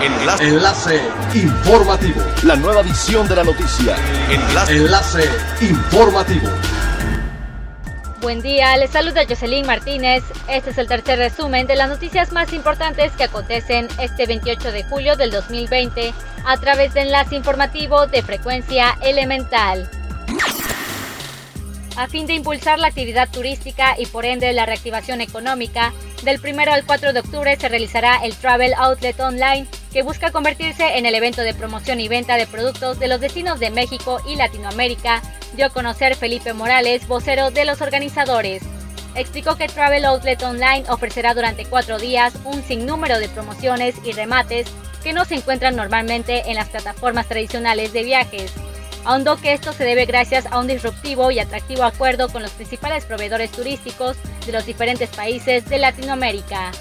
Enlace. Enlace informativo. La nueva edición de la noticia. Enlace. Enlace informativo. Buen día, les saluda Jocelyn Martínez. Este es el tercer resumen de las noticias más importantes que acontecen este 28 de julio del 2020 a través de Enlace Informativo de Frecuencia Elemental. A fin de impulsar la actividad turística y por ende la reactivación económica, del 1 al 4 de octubre se realizará el Travel Outlet Online, que busca convertirse en el evento de promoción y venta de productos de los destinos de México y Latinoamérica dio a conocer Felipe Morales, vocero de los organizadores. Explicó que Travel Outlet Online ofrecerá durante cuatro días un sinnúmero de promociones y remates que no se encuentran normalmente en las plataformas tradicionales de viajes. Ahondó que esto se debe gracias a un disruptivo y atractivo acuerdo con los principales proveedores turísticos de los diferentes países de Latinoamérica.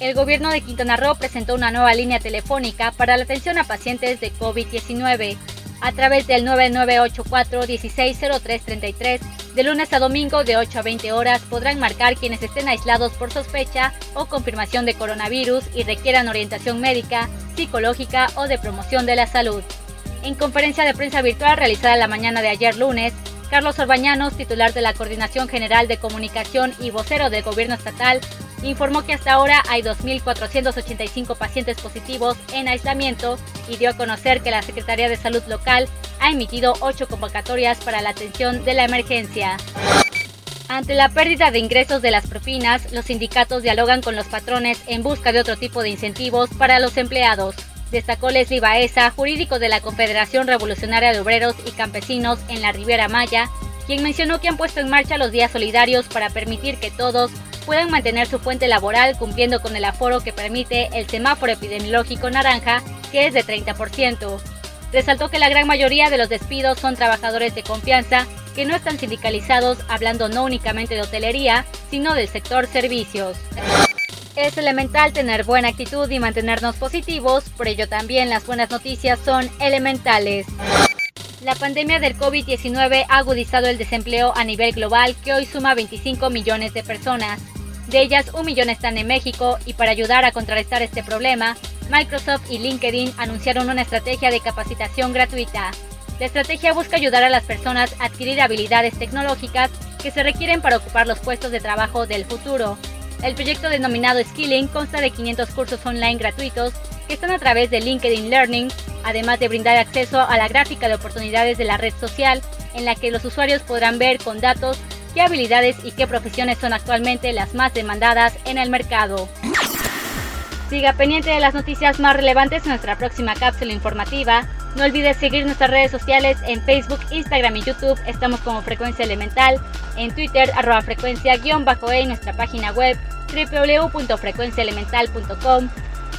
El gobierno de Quintana Roo presentó una nueva línea telefónica para la atención a pacientes de COVID-19 a través del 9984-160333. De lunes a domingo de 8 a 20 horas podrán marcar quienes estén aislados por sospecha o confirmación de coronavirus y requieran orientación médica, psicológica o de promoción de la salud. En conferencia de prensa virtual realizada la mañana de ayer lunes, Carlos Orbañanos, titular de la Coordinación General de Comunicación y vocero del Gobierno Estatal, informó que hasta ahora hay 2.485 pacientes positivos en aislamiento y dio a conocer que la Secretaría de Salud local ha emitido ocho convocatorias para la atención de la emergencia. Ante la pérdida de ingresos de las propinas, los sindicatos dialogan con los patrones en busca de otro tipo de incentivos para los empleados. Destacó Leslie Baeza, jurídico de la Confederación Revolucionaria de Obreros y Campesinos en la Riviera Maya, quien mencionó que han puesto en marcha los días solidarios para permitir que todos puedan mantener su fuente laboral cumpliendo con el aforo que permite el semáforo epidemiológico naranja, que es de 30%. Resaltó que la gran mayoría de los despidos son trabajadores de confianza que no están sindicalizados, hablando no únicamente de hotelería, sino del sector servicios. Es elemental tener buena actitud y mantenernos positivos, por ello también las buenas noticias son elementales. La pandemia del COVID-19 ha agudizado el desempleo a nivel global que hoy suma 25 millones de personas. De ellas, un millón están en México y para ayudar a contrarrestar este problema, Microsoft y LinkedIn anunciaron una estrategia de capacitación gratuita. La estrategia busca ayudar a las personas a adquirir habilidades tecnológicas que se requieren para ocupar los puestos de trabajo del futuro. El proyecto denominado Skilling consta de 500 cursos online gratuitos que están a través de LinkedIn Learning, además de brindar acceso a la gráfica de oportunidades de la red social, en la que los usuarios podrán ver con datos qué habilidades y qué profesiones son actualmente las más demandadas en el mercado. Siga pendiente de las noticias más relevantes en nuestra próxima cápsula informativa. No olvides seguir nuestras redes sociales en Facebook, Instagram y YouTube. Estamos como Frecuencia Elemental. En Twitter, arroba frecuencia-e y nuestra página web www.frecuenciaelemental.com.